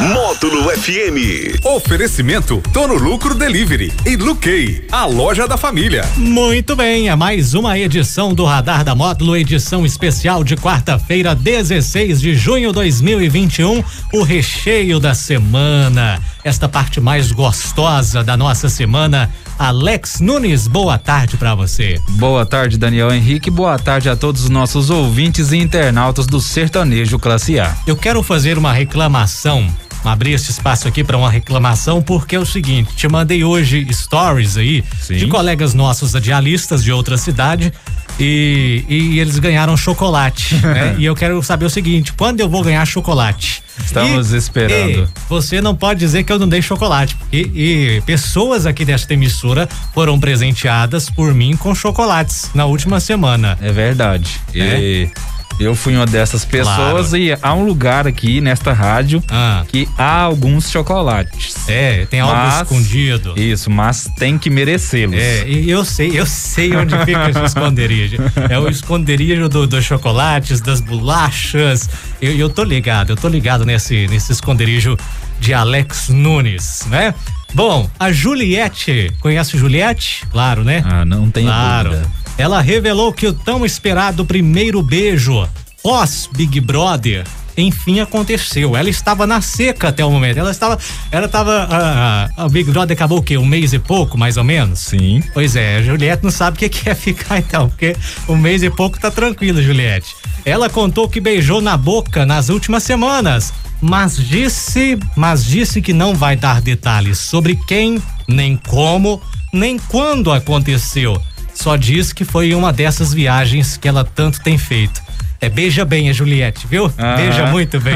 Módulo FM. Oferecimento Tono Lucro Delivery e Luquei, a loja da família. Muito bem, é mais uma edição do Radar da Módulo, edição especial de quarta-feira, 16 de junho de 2021, o recheio da semana. Esta parte mais gostosa da nossa semana. Alex Nunes, boa tarde para você. Boa tarde, Daniel Henrique. Boa tarde a todos os nossos ouvintes e internautas do Sertanejo Classe A. Eu quero fazer uma reclamação abrir esse espaço aqui para uma reclamação, porque é o seguinte: te mandei hoje stories aí Sim. de colegas nossos radialistas de outra cidade e, e eles ganharam chocolate. né? E eu quero saber o seguinte: quando eu vou ganhar chocolate? Estamos e, esperando. E você não pode dizer que eu não dei chocolate. E, e pessoas aqui desta emissora foram presenteadas por mim com chocolates na última semana. É verdade. É. Eu fui uma dessas pessoas claro. e há um lugar aqui nesta rádio ah. que há alguns chocolates. É, tem algo mas, escondido. Isso, mas tem que merecê-los. É, eu sei, eu sei onde fica esse esconderijo. É o esconderijo do, dos chocolates, das bolachas. Eu, eu tô ligado, eu tô ligado nesse, nesse esconderijo de Alex Nunes, né? Bom, a Juliette, conhece Juliette? Claro, né? Ah, não tem claro. dúvida ela revelou que o tão esperado primeiro beijo pós Big Brother enfim aconteceu. Ela estava na seca até o momento. Ela estava, ela estava, a, a Big Brother acabou o quê? Um mês e pouco, mais ou menos? Sim. Pois é, a Juliette não sabe o que, que é ficar então, porque um mês e pouco tá tranquilo, Juliette. Ela contou que beijou na boca nas últimas semanas, mas disse, mas disse que não vai dar detalhes sobre quem, nem como, nem quando aconteceu só diz que foi uma dessas viagens que ela tanto tem feito. É, beija bem a Juliette, viu? Beija muito bem.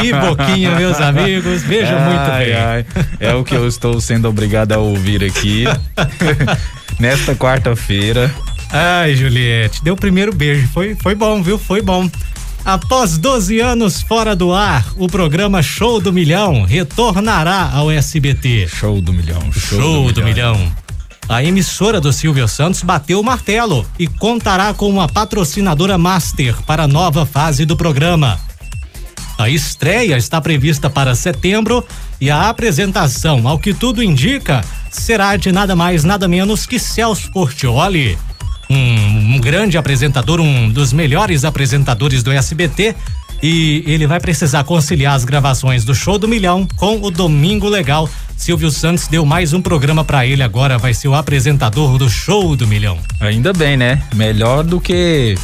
Que boquinha, meus amigos. Beija ai, muito bem. Ai. É o que eu estou sendo obrigado a ouvir aqui. nesta quarta-feira. Ai, Juliette, deu o primeiro beijo. Foi, foi bom, viu? Foi bom. Após 12 anos fora do ar, o programa Show do Milhão retornará ao SBT. Show do Milhão. Show, show do, do milhão. milhão a emissora do Silvio Santos bateu o martelo e contará com uma patrocinadora master para a nova fase do programa. A estreia está prevista para setembro e a apresentação, ao que tudo indica, será de nada mais nada menos que Celso Portioli. Um, um grande apresentador, um dos melhores apresentadores do SBT, e ele vai precisar conciliar as gravações do Show do Milhão com o Domingo Legal. Silvio Santos deu mais um programa para ele agora, vai ser o apresentador do Show do Milhão. Ainda bem, né? Melhor do que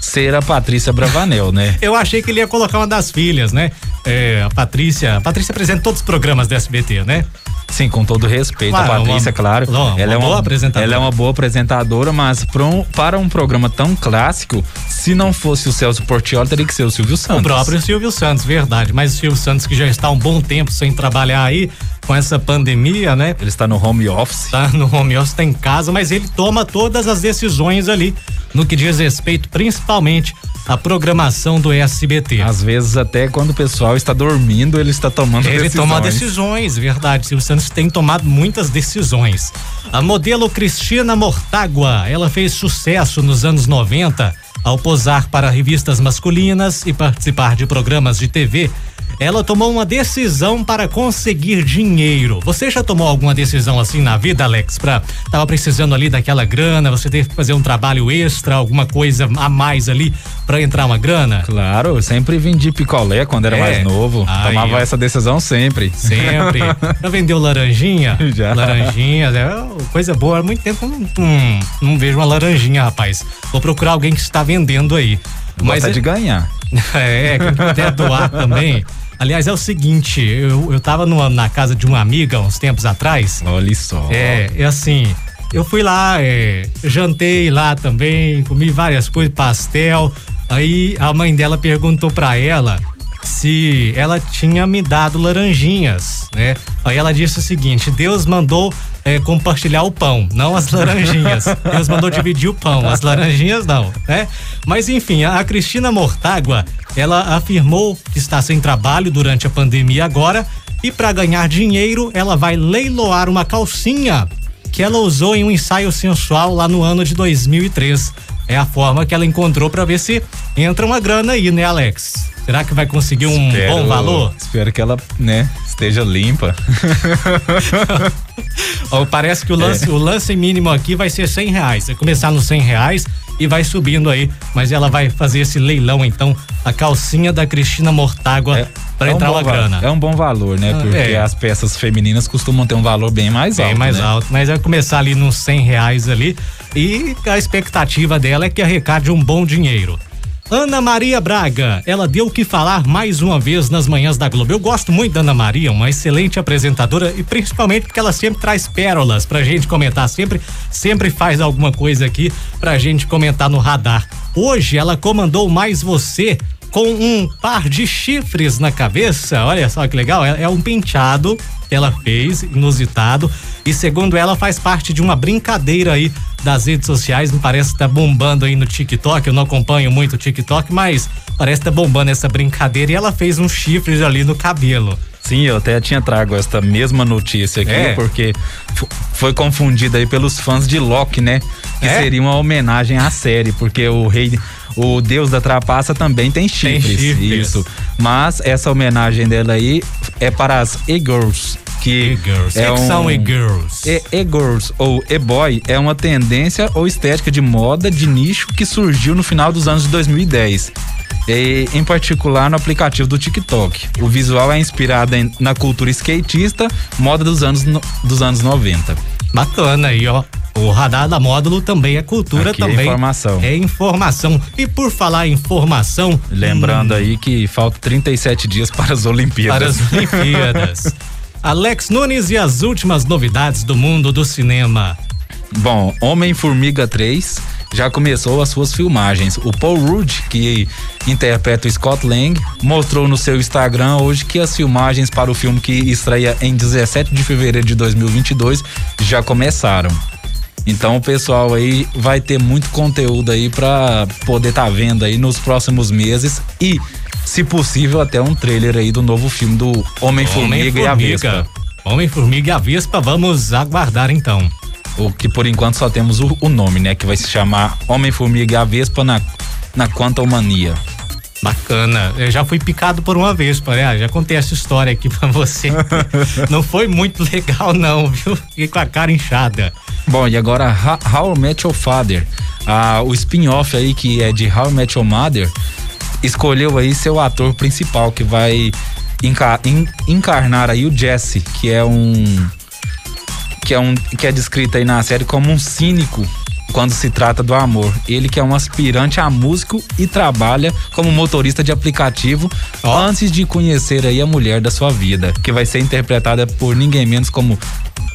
ser a Patrícia Bravanel, né? Eu achei que ele ia colocar uma das filhas, né? É, a Patrícia, a Patrícia apresenta todos os programas do SBT, né? Sim, com todo respeito claro, a Patrícia, uma, claro. Ela é uma. Ela é uma boa apresentadora, mas para um, para um programa tão clássico, se não fosse o Celso Portioli, teria que ser o Silvio Santos. O próprio Silvio Santos, verdade. Mas o Silvio Santos que já está um bom tempo sem trabalhar aí, com essa pandemia, né? Ele está no home office. Está no home office, está em casa, mas ele toma todas as decisões ali no que diz respeito principalmente à programação do SBT. Às vezes até quando o pessoal está dormindo, ele está tomando ele decisões. Ele toma decisões, verdade. Silvio Santos tem tomado muitas decisões. A modelo Cristina Mortágua, ela fez sucesso nos anos 90 ao posar para revistas masculinas e participar de programas de TV ela tomou uma decisão para conseguir dinheiro. Você já tomou alguma decisão assim na vida, Alex? Pra, tava precisando ali daquela grana, você teve que fazer um trabalho extra, alguma coisa a mais ali para entrar uma grana? Claro, eu sempre vendi picolé quando era é. mais novo. Ai, Tomava eu... essa decisão sempre. Sempre. já vendeu laranjinha? Já. Laranjinha, é coisa boa. Há muito tempo não, não, não vejo uma laranjinha, rapaz. Vou procurar alguém que está vendendo aí. Mas é de ganhar. É, quem puder doar também. Aliás, é o seguinte, eu, eu tava numa, na casa de uma amiga uns tempos atrás. Olha só. É, é assim, eu fui lá, é, jantei lá também, comi várias coisas, pastel. Aí a mãe dela perguntou para ela se ela tinha me dado laranjinhas, né? Aí ela disse o seguinte: Deus mandou é, compartilhar o pão, não as laranjinhas. Deus mandou dividir o pão, as laranjinhas não, né? Mas enfim, a Cristina Mortágua, ela afirmou que está sem trabalho durante a pandemia agora E para ganhar dinheiro, ela vai leiloar uma calcinha que ela usou em um ensaio sensual lá no ano de 2003. É a forma que ela encontrou para ver se entra uma grana aí, né, Alex? Será que vai conseguir um espero, bom valor? Espero que ela, né, esteja limpa. oh, parece que o lance, é. o lance mínimo aqui vai ser cem reais. Vai começar nos cem reais e vai subindo aí. Mas ela vai fazer esse leilão, então, a calcinha da Cristina Mortágua é, para é entrar um uma grana. É um bom valor, né? Ah, Porque é. as peças femininas costumam ter um valor bem mais bem alto. Bem mais né? alto. Mas vai começar ali nos cem reais ali. E a expectativa dela é que arrecade um bom dinheiro. Ana Maria Braga, ela deu o que falar mais uma vez nas manhãs da Globo. Eu gosto muito da Ana Maria, uma excelente apresentadora e principalmente porque ela sempre traz pérolas pra gente comentar, sempre, sempre faz alguma coisa aqui pra gente comentar no radar. Hoje ela comandou mais você com um par de chifres na cabeça. Olha só que legal, é, é um penteado que ela fez, inusitado, e segundo ela faz parte de uma brincadeira aí das redes sociais, me parece que tá bombando aí no TikTok, eu não acompanho muito o TikTok, mas parece que tá bombando essa brincadeira e ela fez um chifre ali no cabelo. Sim, eu até tinha trago esta mesma notícia aqui, é. porque foi confundida aí pelos fãs de Loki, né? Que é? seria uma homenagem à série, porque o rei, o deus da trapaça também tem chifres. Tem chifres. Isso. Mas essa homenagem dela aí é para as e-girls que e-girls. é um, que são e-girls? E-girls ou e-boy é uma tendência ou estética de moda de nicho que surgiu no final dos anos de 2010 e, em particular no aplicativo do TikTok. O visual é inspirado em, na cultura skatista, moda dos anos, no, dos anos 90. Bacana aí, ó. O radar da módulo também é cultura Aqui é também. É informação. É informação. E por falar em informação. Lembrando hum, aí que falta 37 dias para as Olimpíadas. Para as Olimpíadas. Alex Nunes e as últimas novidades do mundo do cinema. Bom, Homem-Formiga 3 já começou as suas filmagens. O Paul Rudd, que interpreta o Scott Lang, mostrou no seu Instagram hoje que as filmagens para o filme que estreia em 17 de fevereiro de 2022 já começaram. Então o pessoal aí vai ter muito conteúdo aí para poder estar tá vendo aí nos próximos meses e, se possível, até um trailer aí do novo filme do Homem-Formiga Homem e a Vespa. Homem-Formiga e a Vespa, vamos aguardar então. O que por enquanto só temos o, o nome, né? Que vai se chamar Homem-Formiga e a Vespa na, na Quantumania. Bacana. Eu já fui picado por uma vez, né? Já contei essa história aqui pra você. não foi muito legal, não, viu? Fiquei com a cara inchada. Bom, e agora How I Met Your Father. Ah, o spin-off aí que é de How Met Your Mother escolheu aí seu ator principal que vai encar encarnar aí o Jesse, que é um que é um que é descrito aí na série como um cínico quando se trata do amor. Ele que é um aspirante a músico e trabalha como motorista de aplicativo oh. antes de conhecer aí a mulher da sua vida, que vai ser interpretada por ninguém menos como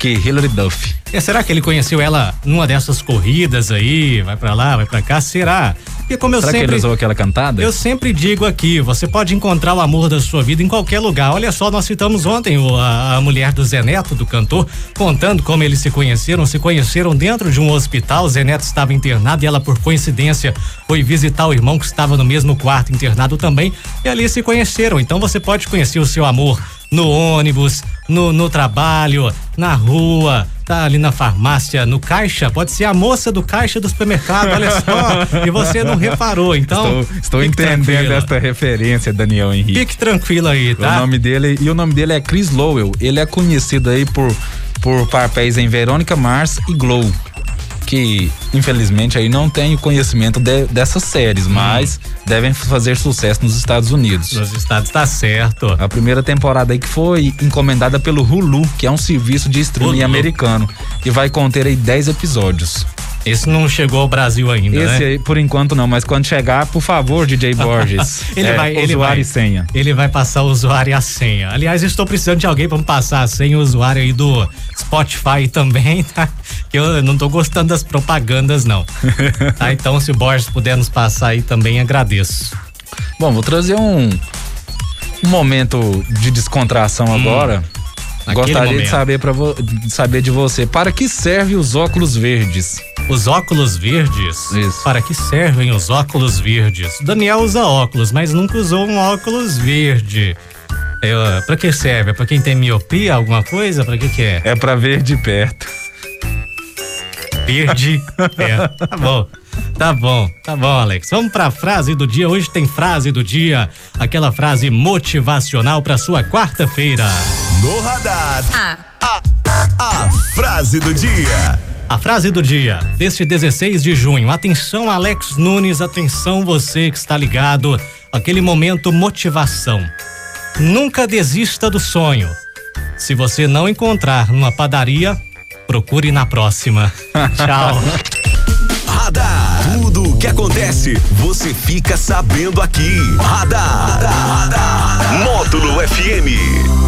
que Hilary Duff. E será que ele conheceu ela numa dessas corridas aí? Vai para lá, vai para cá? Será? Porque como eu será sempre. Que ele usou aquela cantada? Eu sempre digo aqui: você pode encontrar o amor da sua vida em qualquer lugar. Olha só, nós citamos ontem o, a, a, mulher do Zé Neto, do cantor, contando como eles se conheceram. Se conheceram dentro de um hospital. Zé Neto estava internado e ela, por coincidência, foi visitar o irmão que estava no mesmo quarto internado também. E ali se conheceram. Então você pode conhecer o seu amor no ônibus, no, no trabalho, na rua, tá ali na farmácia, no caixa, pode ser a moça do caixa do supermercado, olha só, e você não reparou, então. Estou, estou entendendo tranquila. esta referência, Daniel Henrique. Fique tranquilo aí, tá? O nome dele, e o nome dele é Chris Lowell, ele é conhecido aí por, por papéis em Verônica Mars e Glow que infelizmente aí não tenho conhecimento de, dessas séries, hum. mas devem fazer sucesso nos Estados Unidos. Nos Estados está certo. A primeira temporada aí que foi encomendada pelo Hulu, que é um serviço de streaming Hulu. americano, e vai conter aí 10 episódios. Esse não chegou ao Brasil ainda, Esse né? aí, por enquanto não, mas quando chegar, por favor, DJ Borges. ele é, vai, ele usuário vai, e senha. Ele vai passar o usuário e a senha. Aliás, estou precisando de alguém para me passar a senha o usuário aí do Spotify também, tá? Que eu não estou gostando das propagandas, não. tá? Então, se o Borges puder nos passar aí também, agradeço. Bom, vou trazer um, um momento de descontração hum. agora Gostaria momento. de saber, pra vo, de saber de você, para que servem os óculos verdes? Os óculos verdes? Isso. Para que servem os óculos verdes? Daniel usa óculos, mas nunca usou um óculos verde. Eu, pra que serve? É pra quem tem miopia, alguma coisa? Pra que que é? É pra ver de perto. Verde. é, tá bom. Tá bom, tá bom, Alex. Vamos pra frase do dia. Hoje tem frase do dia, aquela frase motivacional pra sua quarta-feira. No radar. A, a, a frase do dia. A frase do dia, deste 16 de junho. Atenção, Alex Nunes, atenção você que está ligado. Aquele momento motivação. Nunca desista do sonho. Se você não encontrar numa padaria, procure na próxima. Tchau. Radar. Tudo o que acontece, você fica sabendo aqui. Radar. Radar. Módulo FM.